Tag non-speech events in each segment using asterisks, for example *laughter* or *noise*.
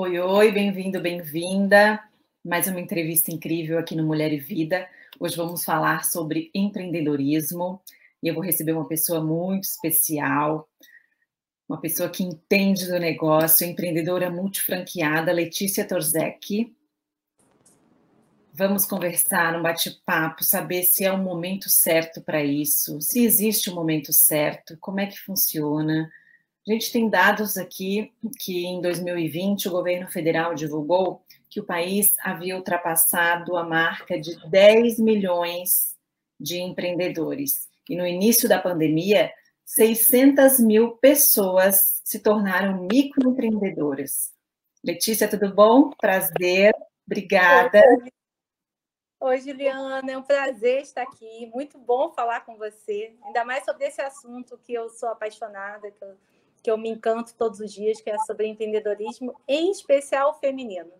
Oi, oi, bem-vindo, bem-vinda. Mais uma entrevista incrível aqui no Mulher e Vida. Hoje vamos falar sobre empreendedorismo e eu vou receber uma pessoa muito especial, uma pessoa que entende do negócio, empreendedora multifranqueada, Letícia Torzek. Vamos conversar, um bate-papo, saber se é o momento certo para isso, se existe o um momento certo, como é que funciona. Gente tem dados aqui que em 2020 o governo federal divulgou que o país havia ultrapassado a marca de 10 milhões de empreendedores. E no início da pandemia, 600 mil pessoas se tornaram microempreendedoras. Letícia, tudo bom? Prazer, obrigada. Oi, Oi, Juliana, é um prazer estar aqui. Muito bom falar com você, ainda mais sobre esse assunto que eu sou apaixonada, que eu, que eu me encanto todos os dias, que é sobre empreendedorismo, em especial feminino.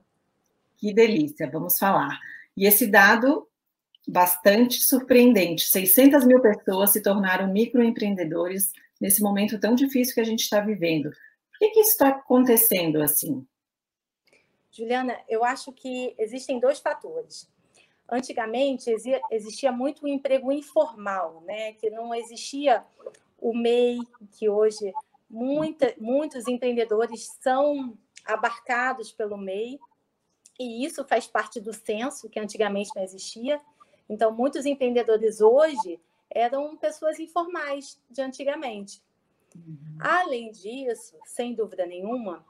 Que delícia, vamos falar. E esse dado bastante surpreendente: 600 mil pessoas se tornaram microempreendedores nesse momento tão difícil que a gente está vivendo. Por que, que isso está acontecendo assim? Juliana, eu acho que existem dois fatores. Antigamente existia muito o emprego informal, né? que não existia o MEI, que hoje muita, muitos empreendedores são abarcados pelo MEI, e isso faz parte do censo, que antigamente não existia. Então, muitos empreendedores hoje eram pessoas informais de antigamente. Uhum. Além disso, sem dúvida nenhuma,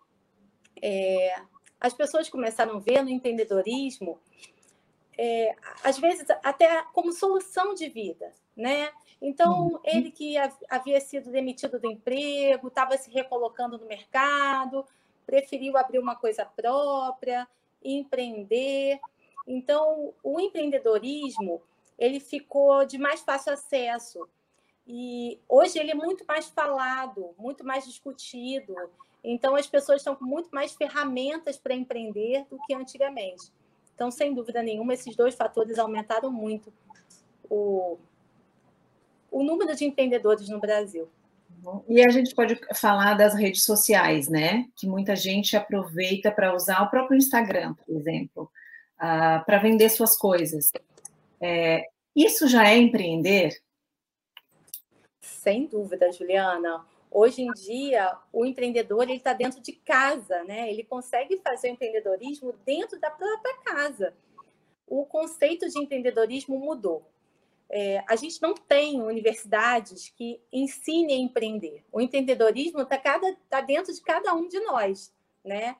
é, as pessoas começaram a ver no empreendedorismo é, às vezes até como solução de vida, né? Então, uhum. ele que havia sido demitido do emprego, estava se recolocando no mercado, preferiu abrir uma coisa própria, empreender. Então, o empreendedorismo ele ficou de mais fácil acesso e hoje ele é muito mais falado, muito mais discutido. Então, as pessoas estão com muito mais ferramentas para empreender do que antigamente. Então, sem dúvida nenhuma, esses dois fatores aumentaram muito o, o número de empreendedores no Brasil. E a gente pode falar das redes sociais, né? Que muita gente aproveita para usar o próprio Instagram, por exemplo, uh, para vender suas coisas. É, isso já é empreender? Sem dúvida, Juliana. Hoje em dia, o empreendedor ele está dentro de casa, né? Ele consegue fazer o empreendedorismo dentro da própria casa. O conceito de empreendedorismo mudou. É, a gente não tem universidades que ensinem a empreender. O empreendedorismo está tá dentro de cada um de nós, né?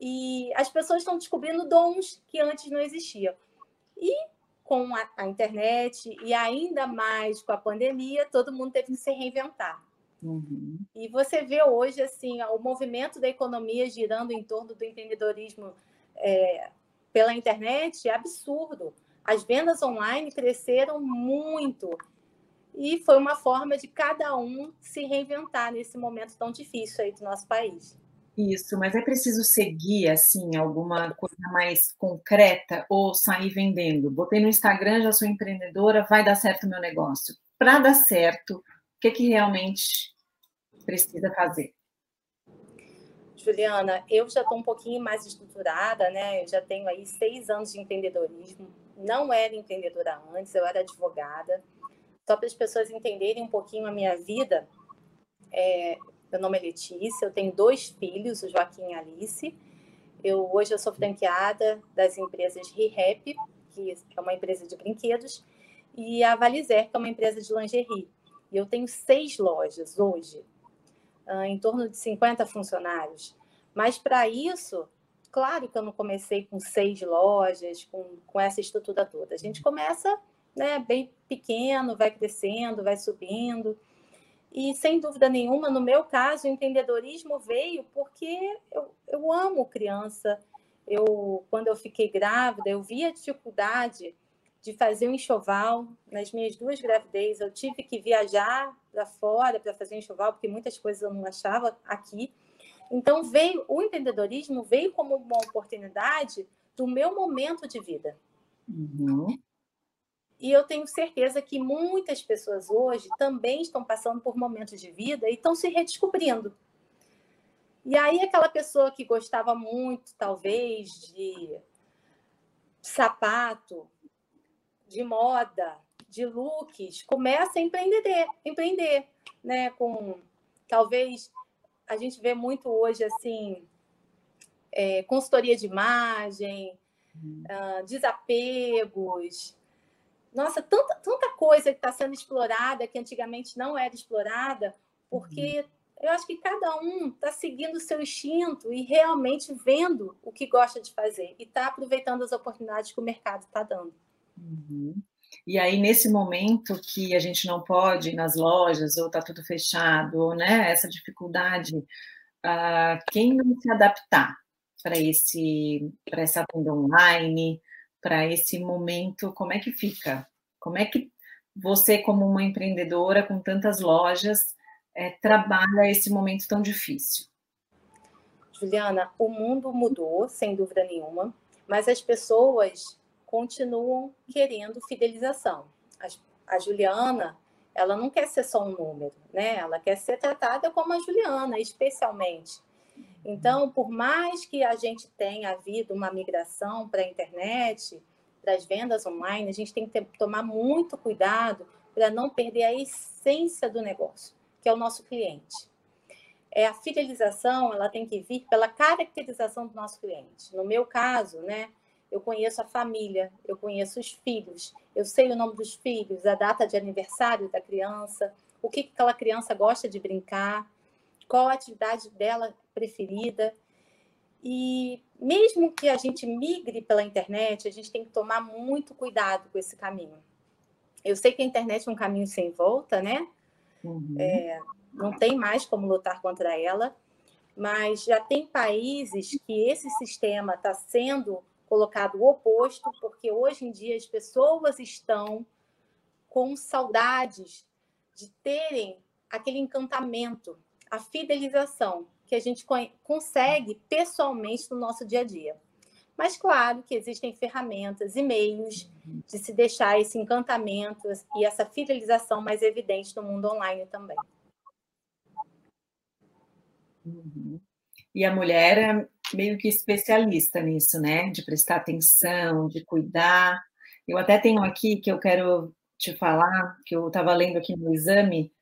E as pessoas estão descobrindo dons que antes não existiam. E com a, a internet e ainda mais com a pandemia, todo mundo teve que se reinventar. Uhum. E você vê hoje assim o movimento da economia girando em torno do empreendedorismo é, pela internet é absurdo. As vendas online cresceram muito e foi uma forma de cada um se reinventar nesse momento tão difícil aí do nosso país. Isso, mas é preciso seguir assim alguma coisa mais concreta ou sair vendendo. Botei no Instagram, já sou empreendedora, vai dar certo o meu negócio. Para dar certo, o que, que realmente precisa fazer? Juliana, eu já estou um pouquinho mais estruturada, né? Eu já tenho aí seis anos de empreendedorismo. Não era empreendedora antes, eu era advogada. Só para as pessoas entenderem um pouquinho a minha vida, é, meu nome é Letícia, eu tenho dois filhos, o Joaquim e a Alice. Eu, hoje eu sou franqueada das empresas ReHap, que é uma empresa de brinquedos, e a Valizer, que é uma empresa de lingerie. E eu tenho seis lojas hoje, em torno de 50 funcionários. Mas para isso, claro que eu não comecei com seis lojas, com, com essa estrutura toda. A gente começa né, bem pequeno, vai crescendo, vai subindo. E, sem dúvida nenhuma, no meu caso, o empreendedorismo veio porque eu, eu amo criança. Eu, quando eu fiquei grávida, eu vi a dificuldade de fazer um enxoval. Nas minhas duas gravidez, eu tive que viajar para fora para fazer um enxoval, porque muitas coisas eu não achava aqui. Então, veio o empreendedorismo veio como uma oportunidade do meu momento de vida. Uhum. E eu tenho certeza que muitas pessoas hoje também estão passando por momentos de vida e estão se redescobrindo. E aí, aquela pessoa que gostava muito, talvez, de sapato, de moda, de looks, começa a empreender, empreender, né? Com talvez a gente vê muito hoje assim é, consultoria de imagem, uh, desapegos. Nossa, tanta, tanta coisa que está sendo explorada que antigamente não era explorada, porque uhum. eu acho que cada um está seguindo o seu instinto e realmente vendo o que gosta de fazer e está aproveitando as oportunidades que o mercado está dando. Uhum. E aí, nesse momento que a gente não pode ir nas lojas, ou está tudo fechado, ou né, essa dificuldade, uh, quem não se adaptar para essa venda online, para esse momento, como é que fica? Como é que você, como uma empreendedora com tantas lojas, é, trabalha esse momento tão difícil? Juliana, o mundo mudou, sem dúvida nenhuma, mas as pessoas continuam querendo fidelização. A, Juliana, ela não quer ser só um número, né? Ela quer ser tratada como a Juliana, especialmente. Então, por mais que a gente tenha havido uma migração para a internet, para as vendas online, a gente tem que ter, tomar muito cuidado para não perder a essência do negócio, que é o nosso cliente. É a fidelização, ela tem que vir pela caracterização do nosso cliente. No meu caso, né, eu conheço a família, eu conheço os filhos, eu sei o nome dos filhos, a data de aniversário da criança, o que aquela criança gosta de brincar, qual a atividade dela preferida. E mesmo que a gente migre pela internet, a gente tem que tomar muito cuidado com esse caminho. Eu sei que a internet é um caminho sem volta, né? Uhum. É, não tem mais como lutar contra ela, mas já tem países que esse sistema está sendo colocado o oposto, porque hoje em dia as pessoas estão com saudades de terem aquele encantamento, a fidelização que a gente consegue pessoalmente no nosso dia a dia. Mas claro que existem ferramentas e meios de se deixar esse encantamento e essa fidelização mais evidente no mundo online também. Uhum. E a mulher meio que especialista nisso, né? De prestar atenção, de cuidar. Eu até tenho aqui que eu quero te falar, que eu estava lendo aqui no exame,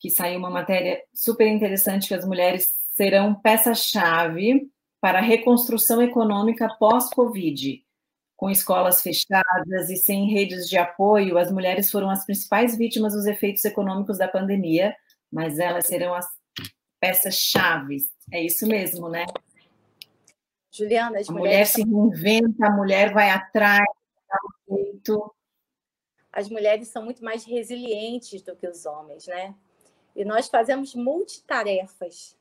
que saiu uma matéria super interessante que as mulheres serão peça-chave para a reconstrução econômica pós-Covid. Com escolas fechadas e sem redes de apoio, as mulheres foram as principais vítimas dos efeitos econômicos da pandemia, mas elas serão as peças-chave. É isso mesmo, né? Juliana, as a mulher se reinventa, a mulher vai atrás, muito. As mulheres são muito mais resilientes do que os homens, né? E nós fazemos multitarefas.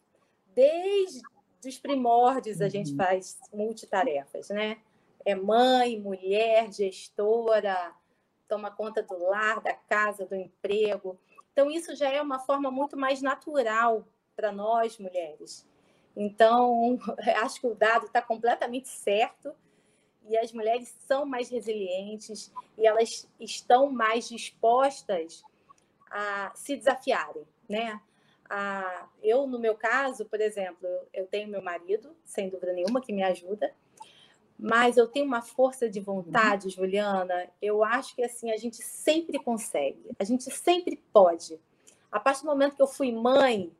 Desde os primórdios a gente uhum. faz multitarefas, né? É mãe, mulher, gestora, toma conta do lar, da casa, do emprego. Então, isso já é uma forma muito mais natural para nós, mulheres. Então, *laughs* acho que o dado está completamente certo e as mulheres são mais resilientes e elas estão mais dispostas a se desafiarem, né? A, eu, no meu caso, por exemplo, eu tenho meu marido, sem dúvida nenhuma, que me ajuda, mas eu tenho uma força de vontade, uhum. Juliana, eu acho que assim, a gente sempre consegue, a gente sempre pode. A partir do momento que eu fui mãe,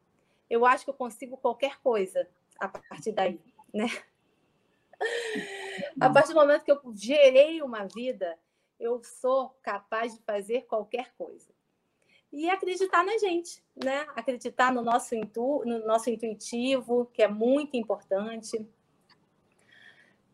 eu acho que eu consigo qualquer coisa a partir daí, né? A partir do momento que eu gerei uma vida, eu sou capaz de fazer qualquer coisa. E acreditar na gente, né? Acreditar no nosso, intu, no nosso intuitivo, que é muito importante.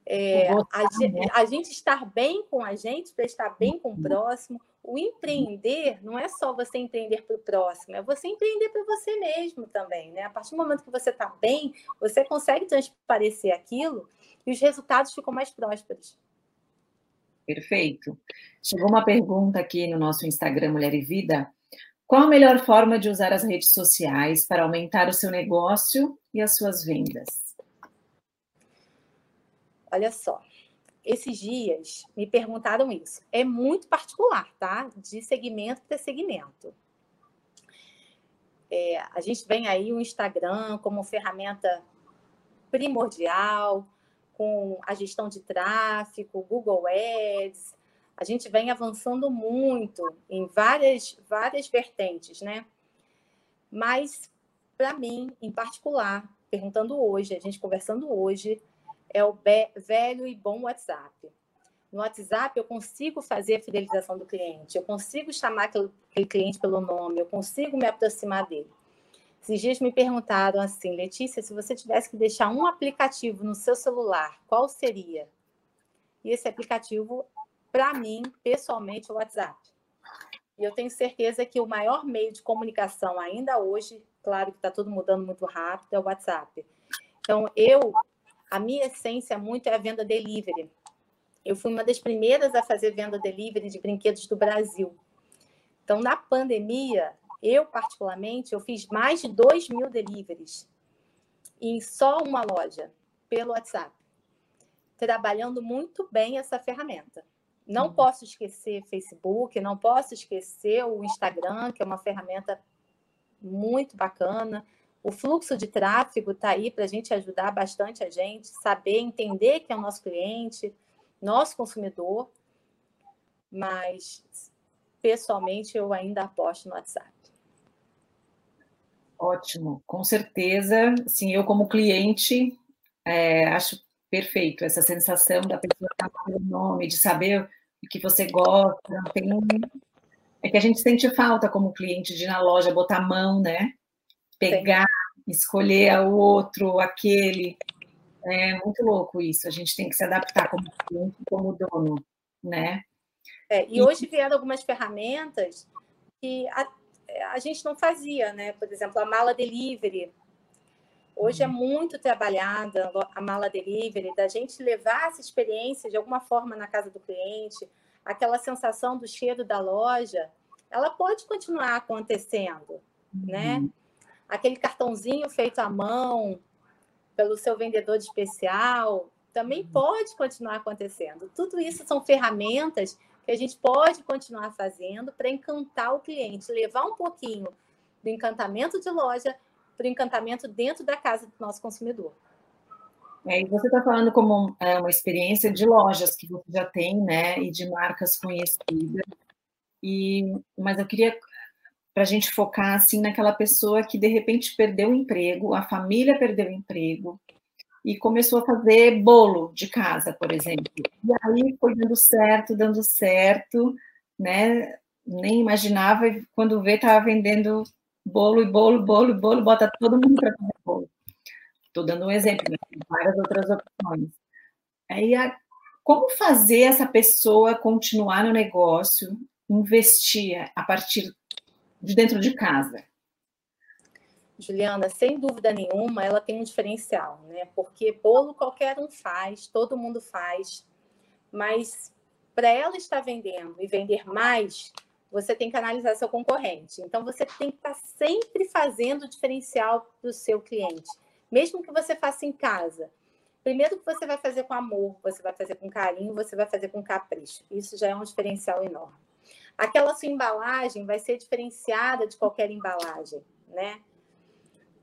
É, a, a, gente estar bem com a gente, para estar bem com o uhum. próximo, o empreender não é só você empreender para o próximo, é você empreender para você mesmo também, né? A partir do momento que você está bem, você consegue transparecer aquilo e os resultados ficam mais prósperos. Perfeito. Chegou uma pergunta aqui no nosso Instagram Mulher e Vida. Qual a melhor forma de usar as redes sociais para aumentar o seu negócio e as suas vendas? Olha só, esses dias me perguntaram isso. É muito particular, tá? De segmento para segmento. É, a gente vem aí o Instagram como ferramenta primordial, com a gestão de tráfego, Google Ads. A gente vem avançando muito em várias, várias vertentes, né? Mas, para mim, em particular, perguntando hoje, a gente conversando hoje, é o velho e bom WhatsApp. No WhatsApp, eu consigo fazer a fidelização do cliente, eu consigo chamar aquele, cliente pelo nome, eu consigo me aproximar dele. Esses dias me perguntaram assim, Letícia, se você tivesse que deixar um aplicativo no seu celular, qual seria? E esse aplicativo, para mim, pessoalmente, é o WhatsApp. E eu tenho certeza que o maior meio de comunicação ainda hoje, claro que está tudo mudando muito rápido, é o WhatsApp. Então, eu, a minha essência muito é a venda delivery. Eu fui uma das primeiras a fazer venda delivery de brinquedos do Brasil. Então, na pandemia, eu particularmente, eu fiz mais de 2 mil deliveries em só uma loja, pelo WhatsApp, trabalhando muito bem essa ferramenta. Não uhum. posso esquecer Facebook, não posso esquecer o Instagram, que é uma ferramenta muito bacana. O fluxo de tráfego está aí para a gente ajudar bastante a gente, saber entender que é o nosso cliente, nosso consumidor, mas pessoalmente eu ainda aposto no WhatsApp. Ótimo, com certeza. Sim, eu como cliente é, acho perfeito essa sensação da pessoa estar pelo nome, de saber o que você gosta. Tem. É que a gente sente falta como cliente de ir na loja, botar a mão, né? Pegar. Escolher o outro, aquele. É muito louco isso. A gente tem que se adaptar como cliente, como dono, né? É, e, e hoje vieram algumas ferramentas que a, a, gente não fazia, né? Por exemplo, a mala delivery. Hoje é uhum. muito trabalhada a mala delivery, da gente levar essa experiência de alguma forma na casa do cliente, aquela sensação do cheiro da loja, ela pode continuar acontecendo, né? uhum. né? Aquele cartãozinho feito à mão, pelo seu vendedor de especial, também uhum. pode continuar acontecendo. Tudo isso são ferramentas que a gente pode continuar fazendo para encantar o cliente, levar um pouquinho do encantamento de loja para o encantamento dentro da casa do nosso consumidor. É, e você está falando como é, uma experiência de lojas que você já tem, né, e de marcas conhecidas. E, mas eu queria para a gente focar assim naquela pessoa que de repente perdeu o emprego, a família perdeu o emprego e começou a fazer bolo de casa, por exemplo. E aí foi dando certo, dando certo, né? Nem imaginava quando vê estava vendendo bolo e bolo, bolo, bolo, bota todo mundo para fazer bolo. Estou dando um exemplo, né? várias outras opções. Aí, a, como fazer essa pessoa continuar no negócio, investir a partir de dentro de casa? Juliana, sem dúvida nenhuma, ela tem um diferencial, né? Porque bolo qualquer um faz, todo mundo faz, mas para ela estar vendendo e vender mais, você tem que analisar seu concorrente. Então, você tem que estar sempre fazendo o diferencial do seu cliente, mesmo que você faça em casa. Primeiro que você vai fazer com amor, você vai fazer com carinho, você vai fazer com capricho. Isso já é um diferencial enorme. Aquela sua embalagem vai ser diferenciada de qualquer embalagem, né?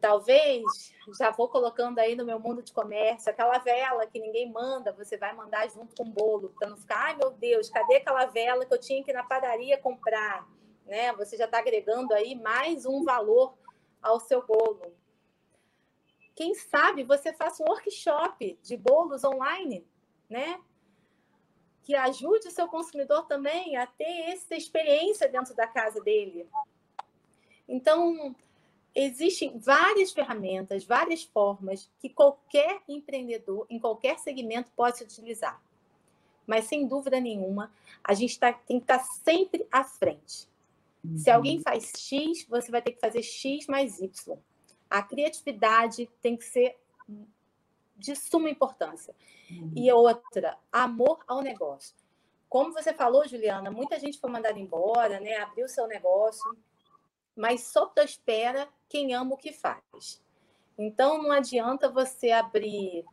Talvez, já vou colocando aí no meu mundo de comércio, aquela vela que ninguém manda, você vai mandar junto com o bolo, para não ficar, ai meu Deus, cadê aquela vela que eu tinha que ir na padaria comprar? Né? Você já está agregando aí mais um valor ao seu bolo. Quem sabe você faça um workshop de bolos online, né? Que ajude o seu consumidor também a ter essa experiência dentro da casa dele. Então, existem várias ferramentas, várias formas que qualquer empreendedor, em qualquer segmento, pode utilizar. Mas, sem dúvida nenhuma, a gente tá, tem que estar tá sempre à frente. Uhum. Se alguém faz X, você vai ter que fazer X mais Y. A criatividade tem que ser de suma importância. Uhum. E outra, amor ao negócio. Como você falou, Juliana, muita gente foi mandada embora, né? Abriu seu negócio, mas só espera quem ama o que faz. Então não adianta você abrir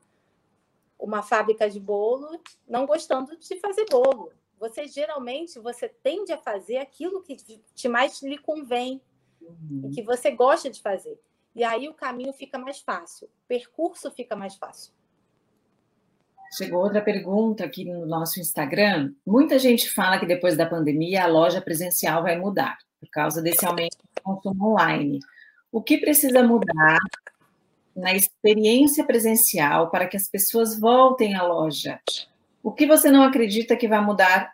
uma fábrica de bolo não gostando de fazer bolo. Você geralmente você tende a fazer aquilo que te mais lhe convém, uhum. e que você gosta de fazer. E aí o caminho fica mais fácil, o percurso fica mais fácil. Chegou outra pergunta aqui no nosso Instagram. Muita gente fala que depois da pandemia a loja presencial vai mudar, por causa desse aumento do consumo online. O que precisa mudar na experiência presencial para que as pessoas voltem à loja? O que você não acredita que vai mudar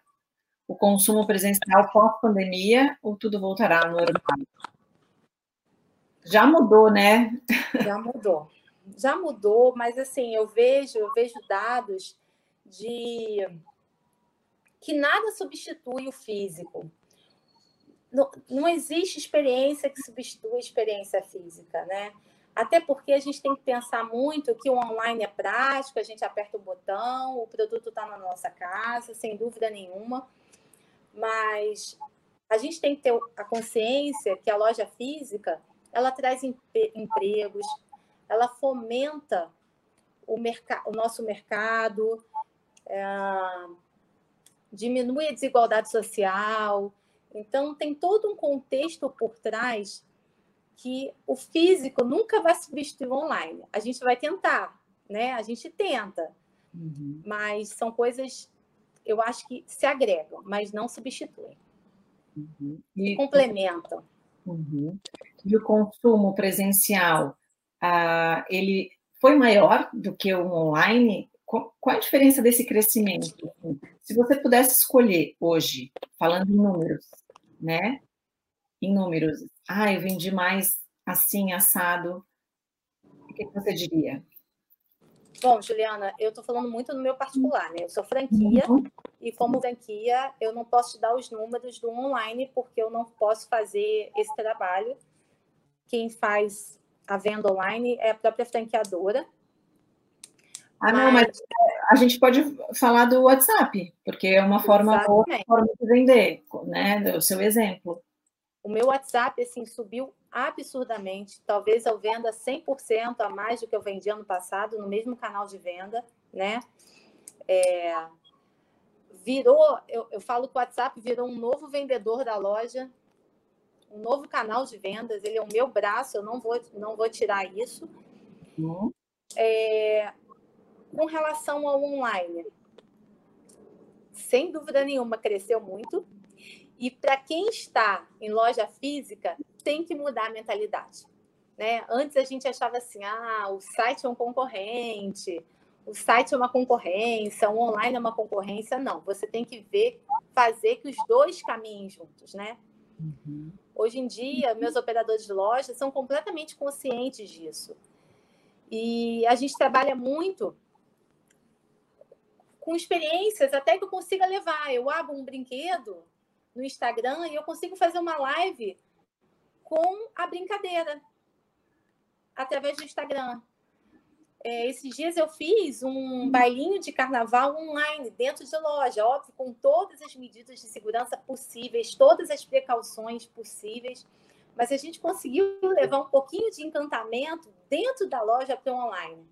o consumo presencial pós-pandemia ou tudo voltará ao normal? Já mudou, né? Já mudou já mudou, mas assim, eu vejo, eu vejo dados de que nada substitui o físico. Não, não existe experiência que substitua a experiência física, né? Até porque a gente tem que pensar muito que o online é prático, a gente aperta o botão, o produto está na nossa casa, sem dúvida nenhuma. Mas a gente tem que ter a consciência que a loja física ela traz empregos, ela fomenta o, o nosso mercado, é, diminui a desigualdade social. Então, tem todo um contexto por trás que o físico nunca vai substituir o online. A gente vai tentar, né? A gente tenta, uhum. mas são coisas, eu acho que se agregam, mas não substituem. Uhum. E, complementam. Uhum. E o consumo presencial ah, ele foi maior do que o online? Qual a diferença desse crescimento? Se você pudesse escolher hoje, falando em números, né? Em números, ah, eu vendi mais assim, assado, o que você diria? Bom, Juliana, eu estou falando muito no meu particular, né? Eu sou franquia uhum. e como franquia eu não posso te dar os números do online porque eu não posso fazer esse trabalho. Quem faz a venda online é a própria franqueadora. Ah, mas... não, mas a gente pode falar do WhatsApp, porque é uma forma, outra forma de vender, né? O seu exemplo. O meu WhatsApp, assim, subiu absurdamente. Talvez eu venda 100% a mais do que eu vendi ano passado no mesmo canal de venda, né? É... Virou, eu, eu falo que o WhatsApp virou um novo vendedor da loja, um novo canal de vendas, ele é o meu braço, eu não vou, não vou tirar isso. Uhum. É, com relação ao online, sem dúvida nenhuma, cresceu muito. E para quem está em loja física, tem que mudar a mentalidade. Né? Antes a gente achava assim: ah, o site é um concorrente, o site é uma concorrência, o online é uma concorrência. Não, você tem que ver, fazer que os dois caminhem juntos, né? Uhum. Hoje em dia, meus operadores de loja são completamente conscientes disso. E a gente trabalha muito com experiências até que eu consiga levar. Eu abro um brinquedo no Instagram e eu consigo fazer uma live com a brincadeira através do Instagram. É, esses dias eu fiz um bailinho de carnaval online dentro de loja, óbvio, com todas as medidas de segurança possíveis, todas as precauções possíveis, mas a gente conseguiu levar um pouquinho de encantamento dentro da loja para o online.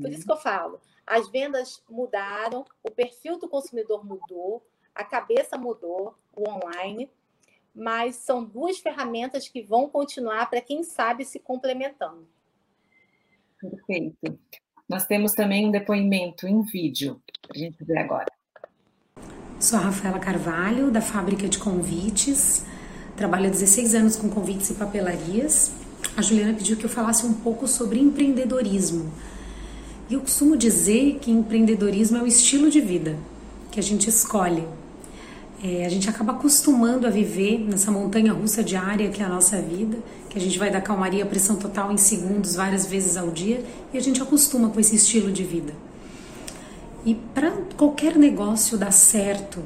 Por isso que eu falo, as vendas mudaram, o perfil do consumidor mudou, a cabeça mudou, o online, mas são duas ferramentas que vão continuar para quem sabe se complementando. Perfeito. Nós temos também um depoimento em vídeo para a gente ver agora. Sou a Rafaela Carvalho, da Fábrica de Convites. Trabalho há 16 anos com convites e papelarias. A Juliana pediu que eu falasse um pouco sobre empreendedorismo. E eu costumo dizer que empreendedorismo é o estilo de vida que a gente escolhe. É, a gente acaba acostumando a viver nessa montanha russa diária que é a nossa vida que a gente vai dar calmaria, pressão total em segundos, várias vezes ao dia, e a gente acostuma com esse estilo de vida. E para qualquer negócio dar certo,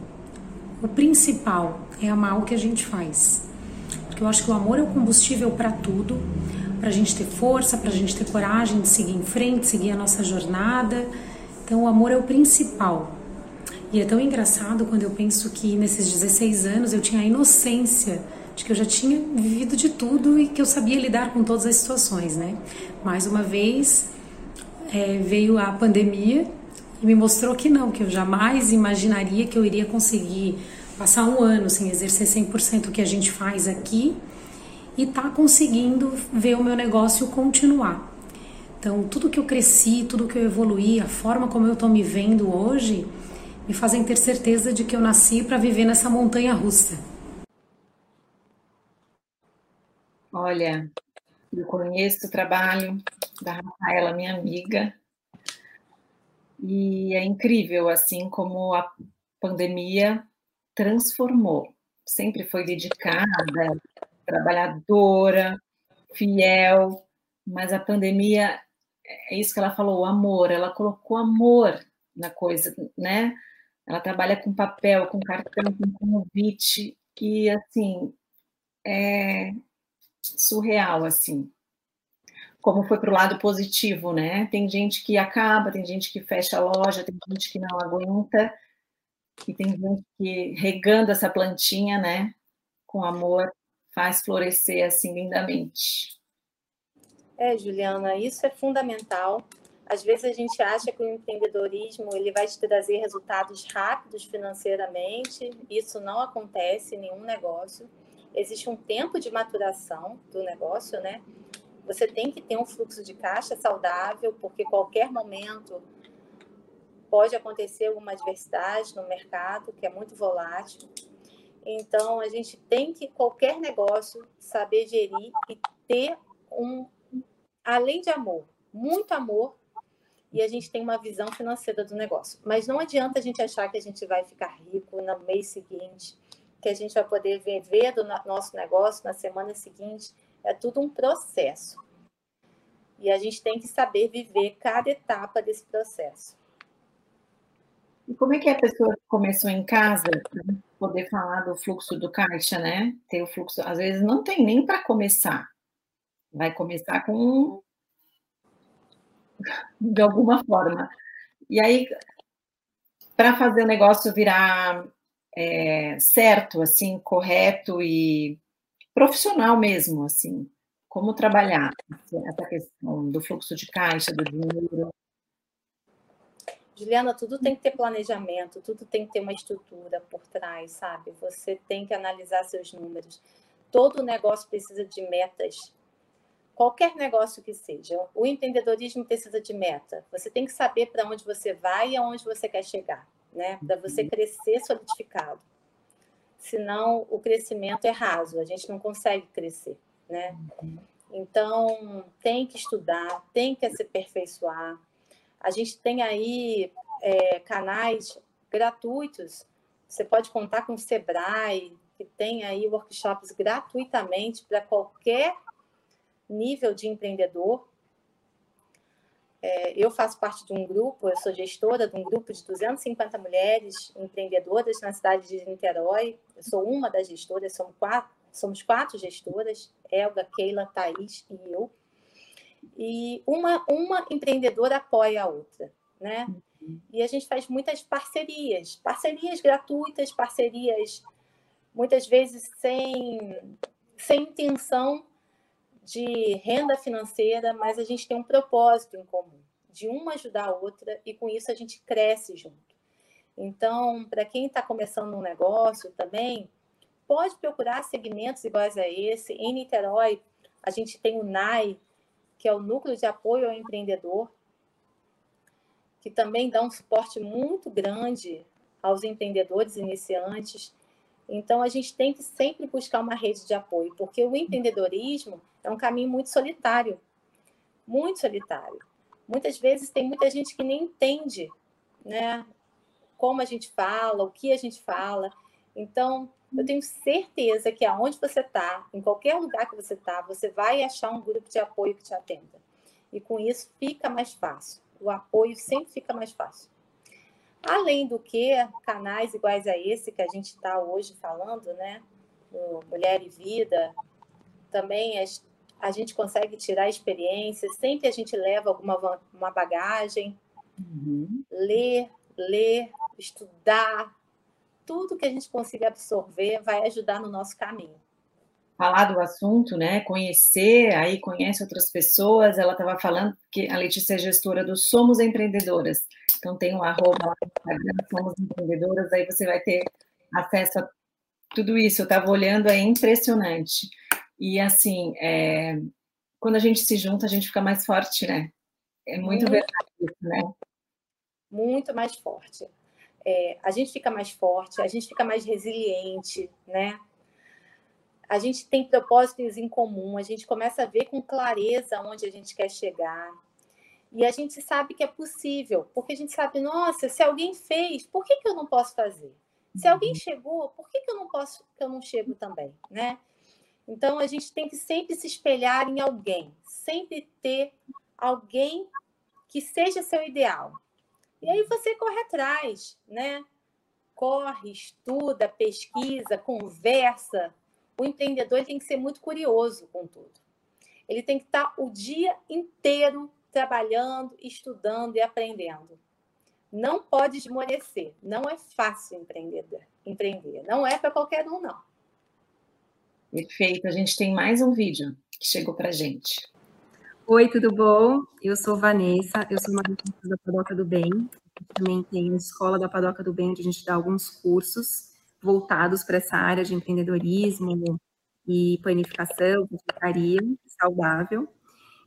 o principal é amar o que a gente faz. Porque eu acho que o amor é o combustível para tudo, para a gente ter força, para a gente ter coragem de seguir em frente, seguir a nossa jornada. Então, o amor é o principal. E é tão engraçado quando eu penso que nesses 16 anos eu tinha a inocência de que eu já tinha vivido de tudo e que eu sabia lidar com todas as situações, né? Mais uma vez é, veio a pandemia e me mostrou que não, que eu jamais imaginaria que eu iria conseguir passar um ano sem exercer 100% o que a gente faz aqui e tá conseguindo ver o meu negócio continuar. Então, tudo que eu cresci, tudo que eu evoluí, a forma como eu tô me vendo hoje, me fazem ter certeza de que eu nasci para viver nessa montanha russa. Olha, eu conheço o trabalho da Rafaela, minha amiga, e é incrível assim como a pandemia transformou. Sempre foi dedicada, trabalhadora, fiel, mas a pandemia é isso que ela falou, o amor, ela colocou amor na coisa, né? Ela trabalha com papel, com cartão, com convite, e assim, é surreal, assim. Como foi para o lado positivo, né? Tem gente que acaba, tem gente que fecha a loja, tem gente que não aguenta, e tem gente que regando essa plantinha, né? Com amor, faz florescer assim lindamente. É, Juliana, isso é fundamental. Às vezes a gente acha que o empreendedorismo ele vai te trazer resultados rápidos financeiramente. Isso não acontece em nenhum negócio. Existe um tempo de maturação do negócio, né? Você tem que ter um fluxo de caixa saudável, porque qualquer momento pode acontecer alguma adversidade no mercado, que é muito volátil. Então, a gente tem que, qualquer negócio, saber gerir e ter um, além de amor, muito amor, e a gente tem uma visão financeira do negócio. Mas não adianta a gente achar que a gente vai ficar rico no mês seguinte, que a gente vai poder viver do nosso negócio na semana seguinte. É tudo um processo. E a gente tem que saber viver cada etapa desse processo. E como é que a pessoa começou em casa, poder falar do fluxo do caixa, né? Ter o fluxo, às vezes não tem nem para começar. Vai começar com de alguma forma. E aí, para fazer o negócio virar é, certo, assim, correto e profissional mesmo, assim, como trabalhar essa questão do fluxo de caixa, do dinheiro. Juliana, tudo tem que ter planejamento, tudo tem que ter uma estrutura por trás, sabe? Você tem que analisar seus números. Todo negócio precisa de metas qualquer negócio que seja, o empreendedorismo precisa de meta. Você tem que saber para onde você vai e aonde você quer chegar, né? Para você uhum. crescer solidificado. Senão o crescimento é raso, a gente não consegue crescer, né? Uhum. Então tem que estudar, tem que se aperfeiçoar. A gente tem aí é, canais gratuitos. Você pode contar com o Sebrae, que tem aí workshops gratuitamente para qualquer nível de empreendedor. É, eu faço parte de um grupo, eu sou gestora de um grupo de 250 mulheres empreendedoras na cidade de Niterói. Eu sou uma das gestoras, somos quatro, somos quatro gestoras, Elga, Keila, Thaís e eu. E uma, uma empreendedora apoia a outra, né? E a gente faz muitas parcerias, parcerias gratuitas, parcerias muitas vezes sem, sem intenção de renda financeira, mas a gente tem um propósito em comum, de uma ajudar a outra e com isso a gente cresce junto. Então, para quem está começando um negócio também, pode procurar segmentos iguais a esse. Em Niterói, a gente tem o NAI, que é o Núcleo de Apoio ao Empreendedor, que também dá um suporte muito grande aos empreendedores iniciantes. Então, a gente tem que sempre buscar uma rede de apoio, porque o empreendedorismo é um caminho muito solitário, muito solitário. Muitas vezes tem muita gente que nem entende, né? Como a gente fala, o que a gente fala. Então, eu tenho certeza que aonde você está, em qualquer lugar que você está, você vai achar um grupo de apoio que te atenda. E com isso fica mais fácil. O apoio sempre fica mais fácil. Além do que, canais iguais a esse que a gente está hoje falando, né? Mulher e Vida, também as a gente consegue tirar experiência, sempre a gente leva alguma uma bagagem, uhum. ler, ler, estudar, tudo que a gente consiga absorver vai ajudar no nosso caminho. Falar do assunto, né? Conhecer, aí conhece outras pessoas. Ela estava falando que a Letícia é gestora do Somos Empreendedoras. Então tem um arroba lá no Instagram, Somos Empreendedoras, aí você vai ter acesso a tudo isso. Eu estava olhando, é impressionante. E assim, é, quando a gente se junta, a gente fica mais forte, né? É muito, muito verdade isso, né? Muito mais forte. É, a gente fica mais forte, a gente fica mais resiliente, né? A gente tem propósitos em comum, a gente começa a ver com clareza onde a gente quer chegar. E a gente sabe que é possível, porque a gente sabe, nossa, se alguém fez, por que, que eu não posso fazer? Se alguém uhum. chegou, por que, que eu não posso, que eu não chego também, né? Então a gente tem que sempre se espelhar em alguém, sempre ter alguém que seja seu ideal. E aí você corre atrás, né? Corre, estuda, pesquisa, conversa. O empreendedor tem que ser muito curioso com tudo. Ele tem que estar o dia inteiro trabalhando, estudando e aprendendo. Não pode esmorecer. Não é fácil empreender. empreender. Não é para qualquer um, não. Perfeito. A gente tem mais um vídeo que chegou para gente. Oi, tudo bom? Eu sou Vanessa, eu sou uma da Padoca do Bem. Também tem a Escola da Padoca do Bem, onde a gente dá alguns cursos voltados para essa área de empreendedorismo e planificação, confeitaria saudável.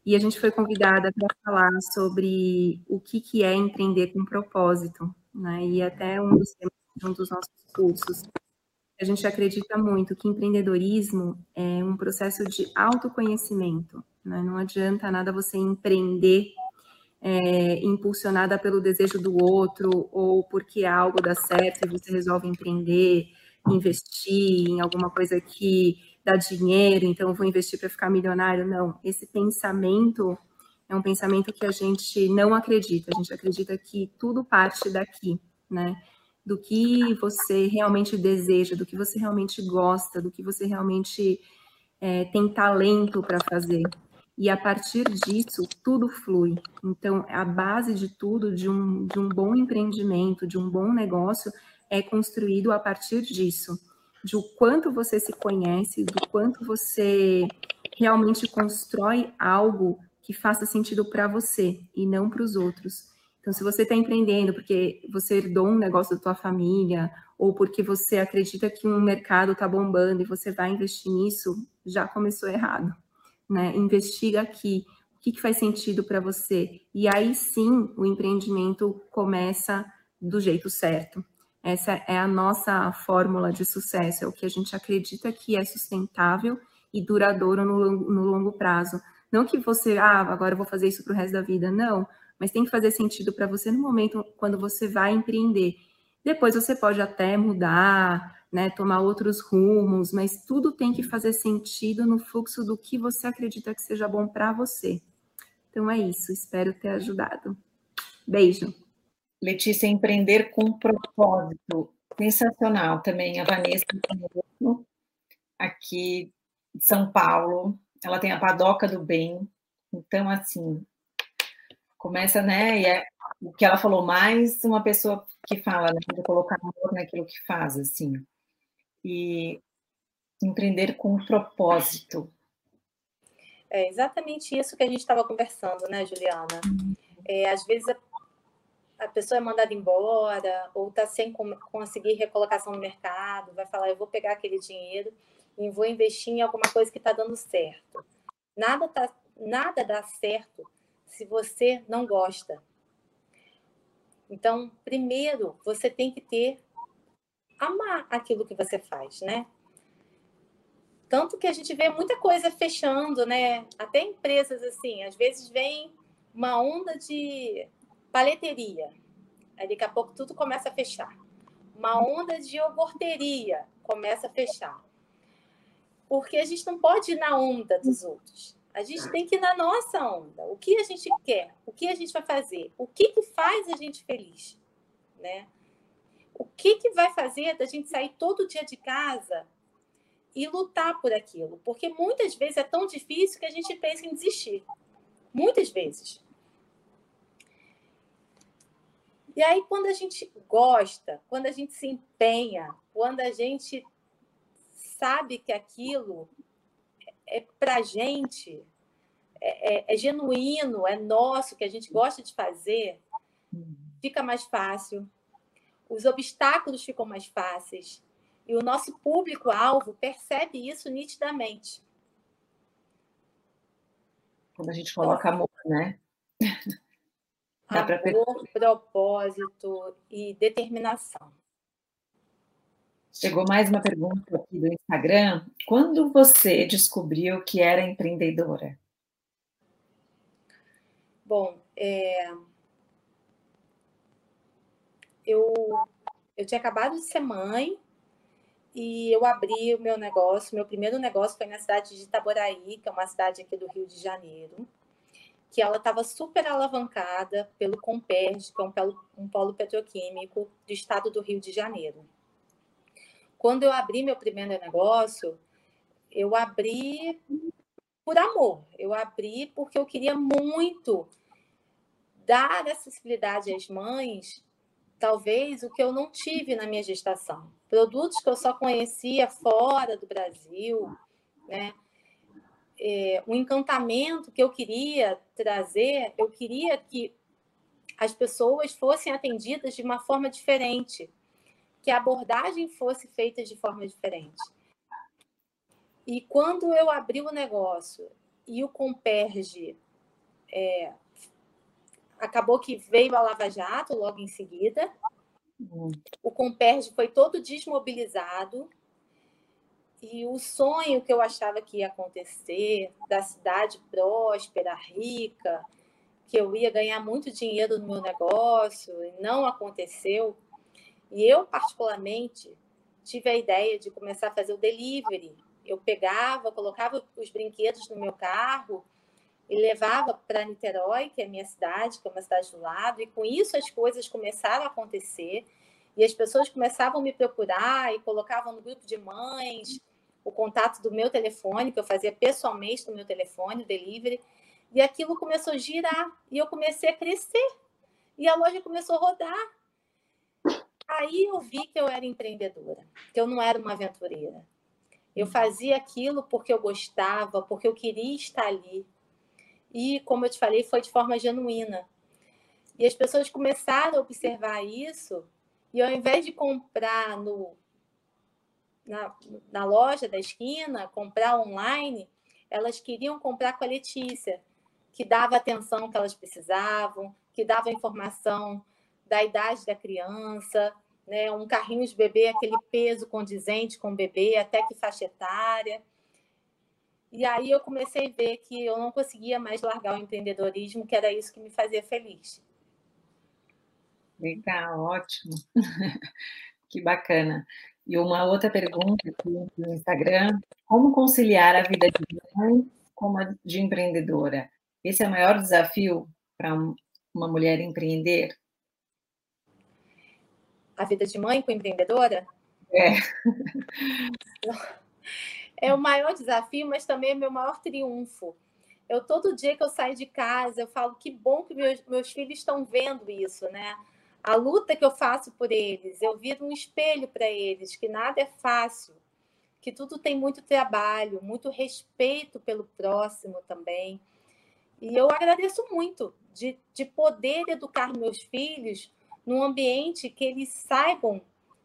E a gente foi convidada para falar sobre o que, que é empreender com propósito, né? E até um dos um dos nossos cursos. A gente acredita muito que empreendedorismo é um processo de autoconhecimento. Né? Não adianta nada você empreender é, impulsionada pelo desejo do outro ou porque algo dá certo e você resolve empreender, investir em alguma coisa que dá dinheiro, então vou investir para ficar milionário. Não, esse pensamento é um pensamento que a gente não acredita. A gente acredita que tudo parte daqui, né? Do que você realmente deseja, do que você realmente gosta, do que você realmente é, tem talento para fazer. E a partir disso, tudo flui. Então, a base de tudo, de um, de um bom empreendimento, de um bom negócio, é construído a partir disso de o quanto você se conhece, do quanto você realmente constrói algo que faça sentido para você e não para os outros. Então, se você está empreendendo porque você herdou um negócio da tua família ou porque você acredita que um mercado está bombando e você vai investir nisso, já começou errado, né? Investiga aqui o que, que faz sentido para você e aí sim o empreendimento começa do jeito certo. Essa é a nossa fórmula de sucesso, é o que a gente acredita que é sustentável e duradouro no, no longo prazo. Não que você, ah, agora eu vou fazer isso para o resto da vida, não, mas tem que fazer sentido para você no momento quando você vai empreender. Depois você pode até mudar, né, tomar outros rumos, mas tudo tem que fazer sentido no fluxo do que você acredita que seja bom para você. Então é isso, espero ter ajudado. Beijo. Letícia, empreender com propósito. Sensacional também. A Vanessa, aqui de São Paulo, ela tem a Padoca do Bem. Então, assim, começa, né? E é o que ela falou, mais uma pessoa que fala, né? De colocar amor naquilo que faz, assim. E empreender com propósito. É exatamente isso que a gente estava conversando, né, Juliana? É, às vezes a pessoa é mandada embora ou está sem conseguir recolocação no mercado, vai falar, eu vou pegar aquele dinheiro e vou investir em alguma coisa que está dando certo. Nada, tá, nada dá certo se você não gosta. Então, primeiro, você tem que ter amar aquilo que você faz, né? Tanto que a gente vê muita coisa fechando, né? Até empresas assim, às vezes vem uma onda de paleteria. Aí daqui a pouco tudo começa a fechar. Uma onda de iogurteria começa a fechar. Porque a gente não pode ir na onda dos outros. A gente tem que ir na nossa onda. O que a gente quer? O que a gente vai fazer? O que, que faz a gente feliz? Né? O que, que vai fazer da gente sair todo dia de casa e lutar por aquilo? Porque muitas vezes é tão difícil que a gente pensa em desistir. Muitas vezes. E aí, quando a gente gosta, quando a gente se empenha, quando a gente sabe que aquilo é para gente, é, é, é, genuíno, é nosso, que a gente gosta de fazer, fica mais fácil, os obstáculos ficam mais fáceis e o nosso público-alvo percebe isso nitidamente. Quando a gente coloca amor, né? *laughs* Dá amor, propósito e determinação. Chegou mais uma pergunta aqui do Instagram. Quando você descobriu que era empreendedora? Bom, é... eu, eu tinha acabado de ser mãe e eu abri o meu negócio. Meu primeiro negócio foi na cidade de Itaboraí, que é uma cidade aqui do Rio de Janeiro, que ela estava super alavancada pelo Comperj, que é um polo, um polo petroquímico do estado do Rio de Janeiro. Quando eu abri meu primeiro negócio, eu abri por amor. Eu abri porque eu queria muito dar acessibilidade às mães, talvez o que eu não tive na minha gestação. Produtos que eu só conhecia fora do Brasil, né? É, um encantamento que eu queria trazer, eu queria que as pessoas fossem atendidas de uma forma diferente que a abordagem fosse feita de forma diferente. E quando eu abri o negócio e o Comperge é, acabou que veio a Lava Jato logo em seguida, o Comperge foi todo desmobilizado e o sonho que eu achava que ia acontecer da cidade próspera, rica, que eu ia ganhar muito dinheiro no meu negócio, não aconteceu. E eu, particularmente, tive a ideia de começar a fazer o delivery. Eu pegava, colocava os brinquedos no meu carro e levava para Niterói, que é a minha cidade, que é uma cidade do lado, e com isso as coisas começaram a acontecer. E as pessoas começavam a me procurar e colocavam no grupo de mães o contato do meu telefone, que eu fazia pessoalmente no meu telefone, o delivery. E aquilo começou a girar e eu comecei a crescer. E a loja começou a rodar. Aí eu vi que eu era empreendedora, que eu não era uma aventureira. Eu fazia aquilo porque eu gostava, porque eu queria estar ali. E, como eu te falei, foi de forma genuína. E as pessoas começaram a observar isso, e ao invés de comprar no, na, na loja da esquina, comprar online, elas queriam comprar com a Letícia, que dava atenção que elas precisavam, que dava informação da idade da criança, né? um carrinho de bebê, aquele peso condizente com o bebê, até que faixa etária. E aí eu comecei a ver que eu não conseguia mais largar o empreendedorismo, que era isso que me fazia feliz. Legal, ótimo. *laughs* que bacana. E uma outra pergunta aqui no Instagram: como conciliar a vida de mãe com a de empreendedora? Esse é o maior desafio para uma mulher empreender? a vida de mãe com empreendedora? É. É o maior desafio, mas também é meu maior triunfo. Eu todo dia que eu saio de casa, eu falo que bom que meus, meus filhos estão vendo isso, né? A luta que eu faço por eles, eu viro um espelho para eles, que nada é fácil, que tudo tem muito trabalho, muito respeito pelo próximo também. E eu agradeço muito de, de poder educar meus filhos num ambiente que eles saibam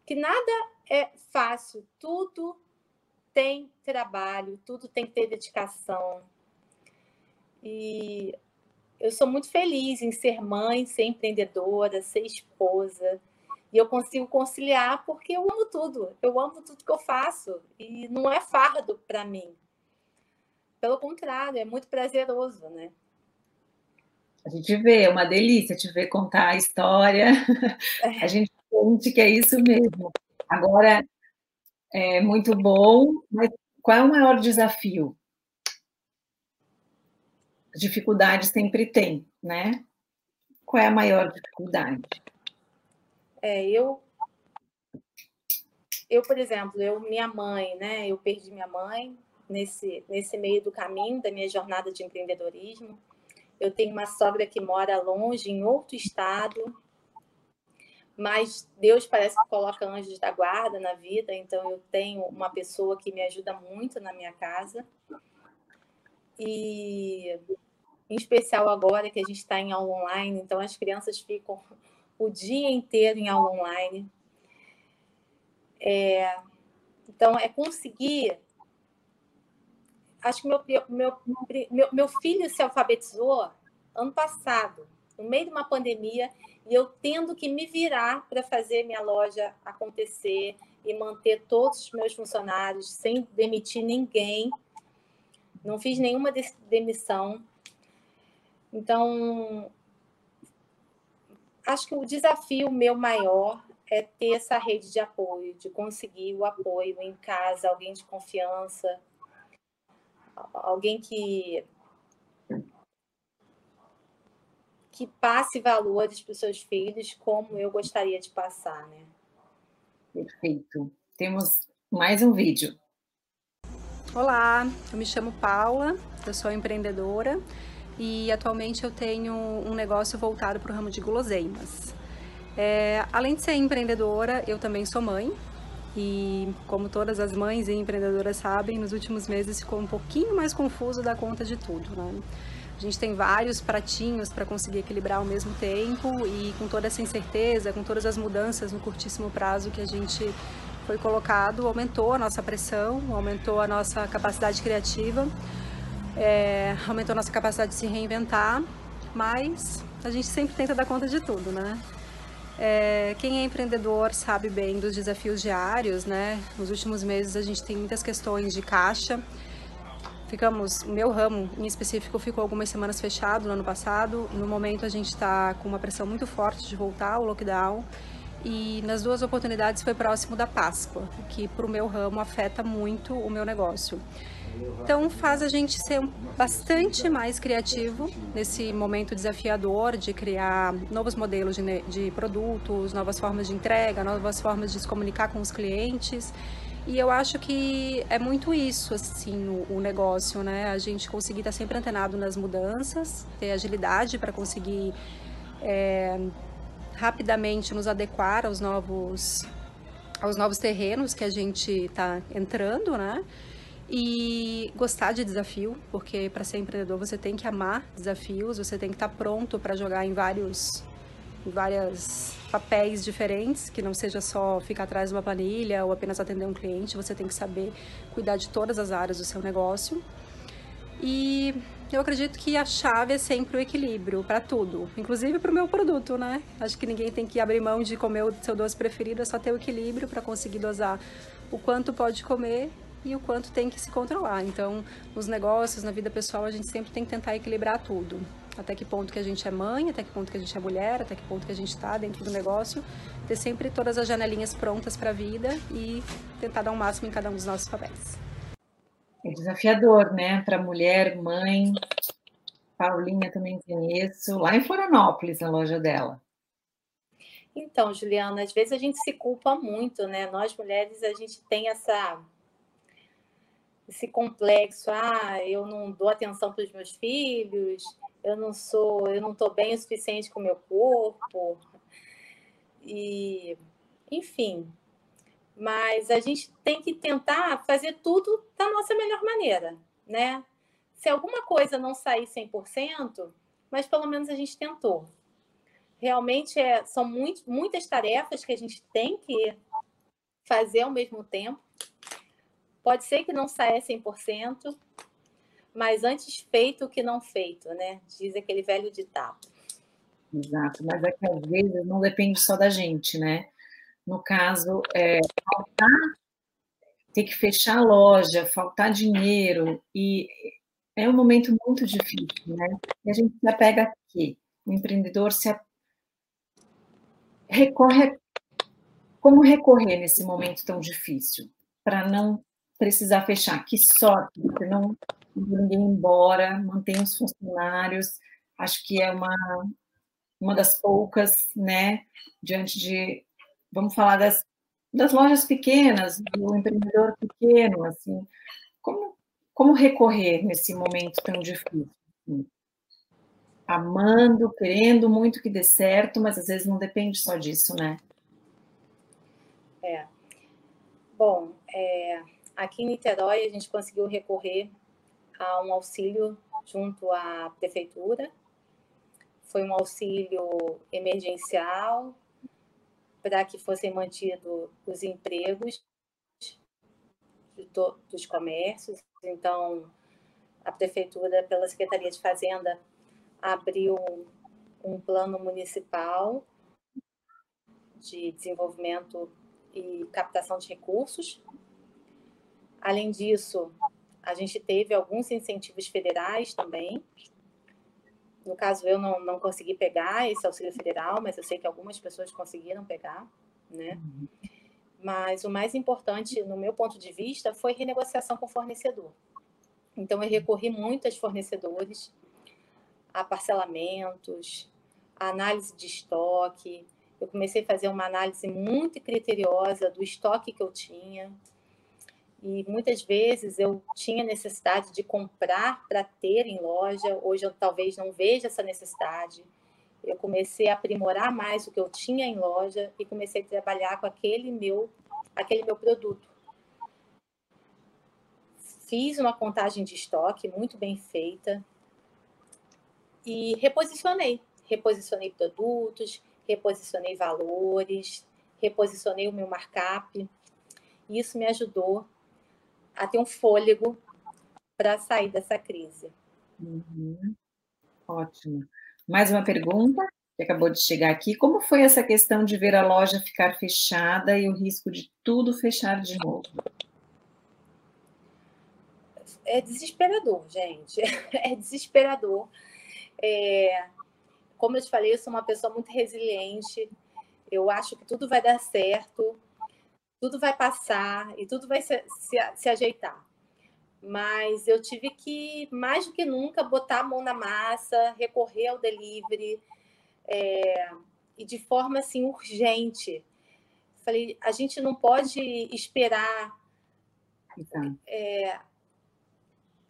que nada é fácil, tudo tem trabalho, tudo tem que ter dedicação. E eu sou muito feliz em ser mãe, ser empreendedora, ser esposa. E eu consigo conciliar porque eu amo tudo. Eu amo tudo que eu faço. E não é fardo para mim. Pelo contrário, é muito prazeroso, né? A gente vê, é uma delícia te ver contar a história. *laughs* A gente sente que é isso mesmo. Agora, é muito bom, mas qual é o maior desafio? Dificuldade sempre tem, né? Qual é a maior dificuldade? É, eu, eu, por exemplo, eu, minha mãe, né? Eu perdi minha mãe nesse, nesse meio do caminho da minha jornada de empreendedorismo. Eu tenho uma sogra que mora longe, em outro estado, mas Deus parece que coloca anjos da guarda na vida, então eu tenho uma pessoa que me ajuda muito na minha casa. E em especial agora que a gente está em aula online, então as crianças ficam o dia inteiro em aula online. É, então, é conseguir acho que meu, meu, meu, meu filho se alfabetizou ano passado, no meio de uma pandemia, e eu tendo que me virar para fazer minha loja acontecer e manter todos os meus funcionários sem demitir ninguém. Não fiz nenhuma demissão. Então, acho que o desafio meu maior é ter essa rede de apoio, de conseguir o apoio em casa, alguém de confiança, alguém que que passe valores para os seus filhos como eu gostaria de passar, né? Perfeito. Temos mais um vídeo. Olá, eu me chamo Paula, eu sou empreendedora e atualmente eu tenho um negócio voltado para o ramo de guloseimas. É, além de ser empreendedora, eu também sou mãe e, como todas as mães e empreendedoras sabem, nos últimos meses ficou um pouquinho mais confuso dar conta de tudo, né? A gente tem vários pratinhos para conseguir equilibrar ao mesmo tempo e com toda essa incerteza, com todas as mudanças no curtíssimo prazo que a gente foi colocado, aumentou a nossa pressão, aumentou a nossa capacidade criativa, é, aumentou a nossa capacidade de se reinventar, mas a gente sempre tenta dar conta de tudo, né? É, quem é empreendedor sabe bem dos desafios diários, né? Nos últimos meses a gente tem muitas questões de caixa, Ficamos, o meu ramo em específico ficou algumas semanas fechado no ano passado. No momento a gente está com uma pressão muito forte de voltar ao lockdown. E nas duas oportunidades foi próximo da Páscoa, que para o meu ramo afeta muito o meu negócio. Então faz a gente ser bastante mais criativo nesse momento desafiador de criar novos modelos de, de produtos, novas formas de entrega, novas formas de se comunicar com os clientes e eu acho que é muito isso, assim, o, o negócio, né? A gente conseguir estar sempre antenado nas mudanças, ter agilidade para conseguir é, rapidamente nos adequar aos novos, aos novos terrenos que a gente está entrando, né? E gostar de desafio, porque para ser empreendedor você tem que amar desafios, você tem que estar pronto para jogar em vários vários papéis diferentes, que não seja só ficar atrás de uma planilha ou apenas atender um cliente, você tem que saber cuidar de todas as áreas do seu negócio. E eu acredito que a chave é sempre o equilíbrio para tudo, inclusive para o meu produto, né? Acho que ninguém tem que abrir mão de comer o seu doce preferido, é só ter o equilíbrio para conseguir dosar o quanto pode comer e o quanto tem que se controlar. Então, nos negócios, na vida pessoal, a gente sempre tem que tentar equilibrar tudo até que ponto que a gente é mãe, até que ponto que a gente é mulher, até que ponto que a gente está dentro do negócio, ter sempre todas as janelinhas prontas para a vida e tentar dar o um máximo em cada um dos nossos papéis. É desafiador, né? Para mulher, mãe. Paulinha também conheço, lá em Florianópolis, na loja dela. Então, Juliana, às vezes a gente se culpa muito, né? Nós mulheres, a gente tem essa esse complexo, ah, eu não dou atenção para os meus filhos, eu não sou, eu não estou bem o suficiente com o meu corpo. E, enfim, mas a gente tem que tentar fazer tudo da nossa melhor maneira, né? Se alguma coisa não sair 100%, mas pelo menos a gente tentou. Realmente é, são muito, muitas tarefas que a gente tem que fazer ao mesmo tempo. Pode ser que não saia 100%, mas antes feito que não feito, né? Diz aquele velho ditado. Exato, mas é que às vezes não depende só da gente, né? No caso, é, faltar, ter que fechar a loja, faltar dinheiro, e é um momento muito difícil, né? E a gente se apega a quê? O empreendedor se a... recorre como recorrer nesse momento tão difícil para não precisar fechar? Que sorte, você não ninguém embora, mantém os funcionários. Acho que é uma, uma das poucas, né, diante de, vamos falar das, das lojas pequenas, do empreendedor pequeno, assim, como, como recorrer nesse momento tão difícil? Assim? Amando, querendo muito que dê certo, mas às vezes não depende só disso, né? É. Bom, é, aqui em Niterói a gente conseguiu recorrer a um auxílio junto à prefeitura. Foi um auxílio emergencial para que fossem mantidos os empregos dos comércios. Então, a prefeitura, pela Secretaria de Fazenda, abriu um plano municipal de desenvolvimento e captação de recursos. Além disso, a gente teve alguns incentivos federais também. No caso, eu não, não consegui pegar esse auxílio federal, mas eu sei que algumas pessoas conseguiram pegar, né? Uhum. Mas o mais importante, no meu ponto de vista, foi renegociação com o fornecedor. Então, eu recorri muito aos fornecedores, a parcelamentos, a análise de estoque. Eu comecei a fazer uma análise muito criteriosa do estoque que eu tinha. E muitas vezes eu tinha necessidade de comprar para ter em loja. Hoje eu talvez não veja essa necessidade. Eu comecei a aprimorar mais o que eu tinha em loja e comecei a trabalhar com aquele meu, aquele meu produto. Fiz uma contagem de estoque muito bem feita, e reposicionei. Reposicionei produtos, reposicionei valores, reposicionei o meu markup. Isso me ajudou a ter um fôlego para sair dessa crise. Uhum. Ótimo. Mais uma pergunta que acabou de chegar aqui. Como foi essa questão de ver a loja ficar fechada e o risco de tudo fechar de novo? É desesperador, gente. *laughs* É desesperador. É, como eu te falei, eu sou uma pessoa muito resiliente. Eu acho que tudo vai dar certo, tudo vai passar e tudo vai se, se, se ajeitar. Mas eu tive que, mais do que nunca, botar a mão na massa, recorrer ao delivery, é, e de forma assim urgente. Falei, a gente não pode esperar é,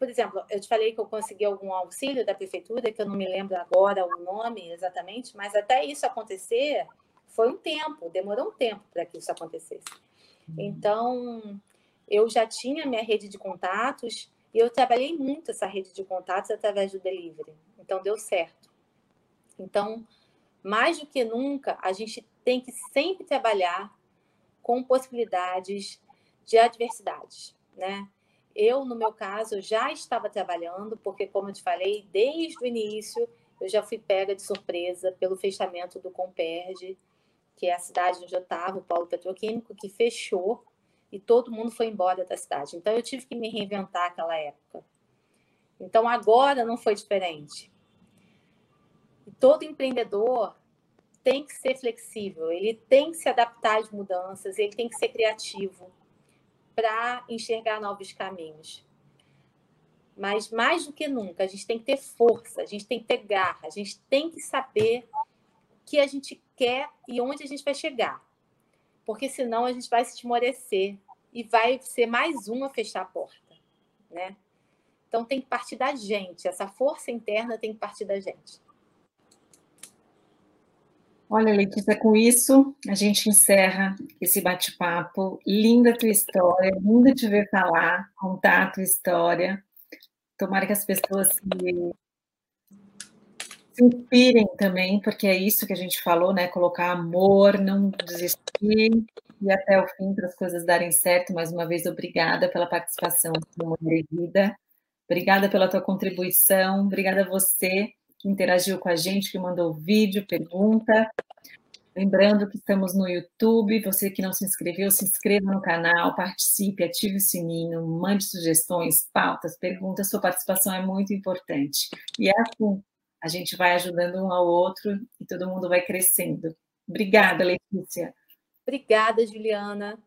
por exemplo, eu te falei que eu consegui algum auxílio da prefeitura, que eu não me lembro agora o nome exatamente, mas até isso acontecer foi um tempo, demorou um tempo para que isso acontecesse. Uhum. Então, eu já tinha minha rede de contatos e eu trabalhei muito essa rede de contatos através do delivery. Então, deu certo. Então, mais do que nunca, a gente tem que sempre trabalhar com possibilidades de adversidades, né? Eu, no meu caso, já estava trabalhando, porque, como eu te falei, desde o início eu já fui pega de surpresa pelo fechamento do Comperge, que é a cidade onde eu estava, o polo petroquímico, que fechou e todo mundo foi embora da cidade. Então, eu tive que me reinventar aquela época. Então, agora não foi diferente. Todo empreendedor tem que ser flexível, ele tem que se adaptar às mudanças, ele tem que ser criativo para enxergar novos caminhos. Mas mais do que nunca, a gente tem que ter força, a gente tem que ter garra, a gente tem que saber que a gente quer e onde a gente vai chegar. Porque senão a gente vai se esmorecer e vai ser mais um a fechar a porta, né? Então tem que partir da gente, essa força interna tem que partir da gente. Olha, Letícia, com isso a gente encerra esse bate-papo. Linda tua história, linda te ver falar, contar a tua história. Tomara que as pessoas se, se inspirem também, porque é isso que a gente falou, né? Colocar amor, não desistir e até o fim para as coisas darem certo. Mais uma vez, obrigada pela participação no Mulher Vida. Obrigada pela tua contribuição. Obrigada a você que interagiu com a gente, que mandou vídeo, pergunta. Lembrando que estamos no YouTube, você que não se inscreveu, se inscreva no canal, participe, ative o sininho, mande sugestões, pautas, perguntas, sua participação é muito importante. E é assim, a gente vai ajudando um ao outro e todo mundo vai crescendo. Obrigada, Letícia. Obrigada, Juliana.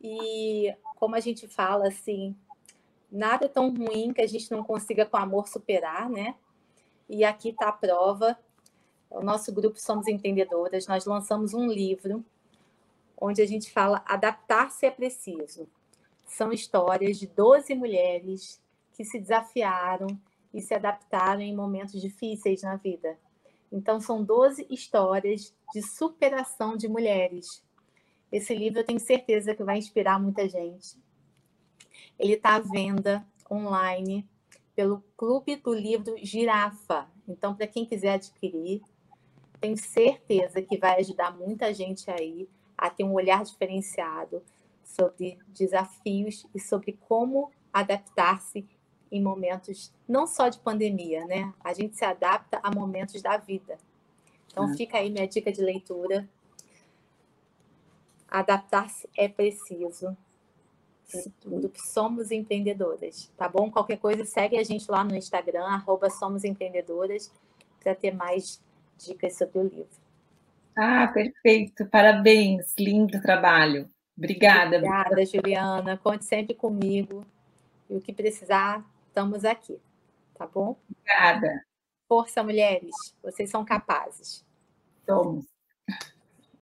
E como a gente fala assim, nada é tão ruim que a gente não consiga com amor superar, né? E aqui está a prova. O nosso grupo Somos Entendedoras, nós lançamos um livro onde a gente fala Adaptar-se é preciso. São histórias de 12 mulheres que se desafiaram e se adaptaram em momentos difíceis na vida. Então, são 12 histórias de superação de mulheres. Esse livro eu tenho certeza que vai inspirar muita gente. Ele está à venda online pelo Clube do Livro Girafa. Então, para quem quiser adquirir, tenho certeza que vai ajudar muita gente aí a ter um olhar diferenciado sobre desafios e sobre como adaptar-se em momentos não só de pandemia, né? A gente se adapta a momentos da vida. Então, é. fica aí minha dica de leitura. Adaptar-se é preciso. Tudo. Somos empreendedoras, tá bom? Qualquer coisa, segue a gente lá no Instagram, arroba Somos Empreendedoras, para ter mais dicas sobre o livro. Ah, perfeito. Parabéns. Lindo trabalho. Obrigada. Obrigada, Juliana. Conte sempre comigo. E o que precisar, estamos aqui. Tá bom? Obrigada. Força, mulheres. Vocês são capazes. Somos.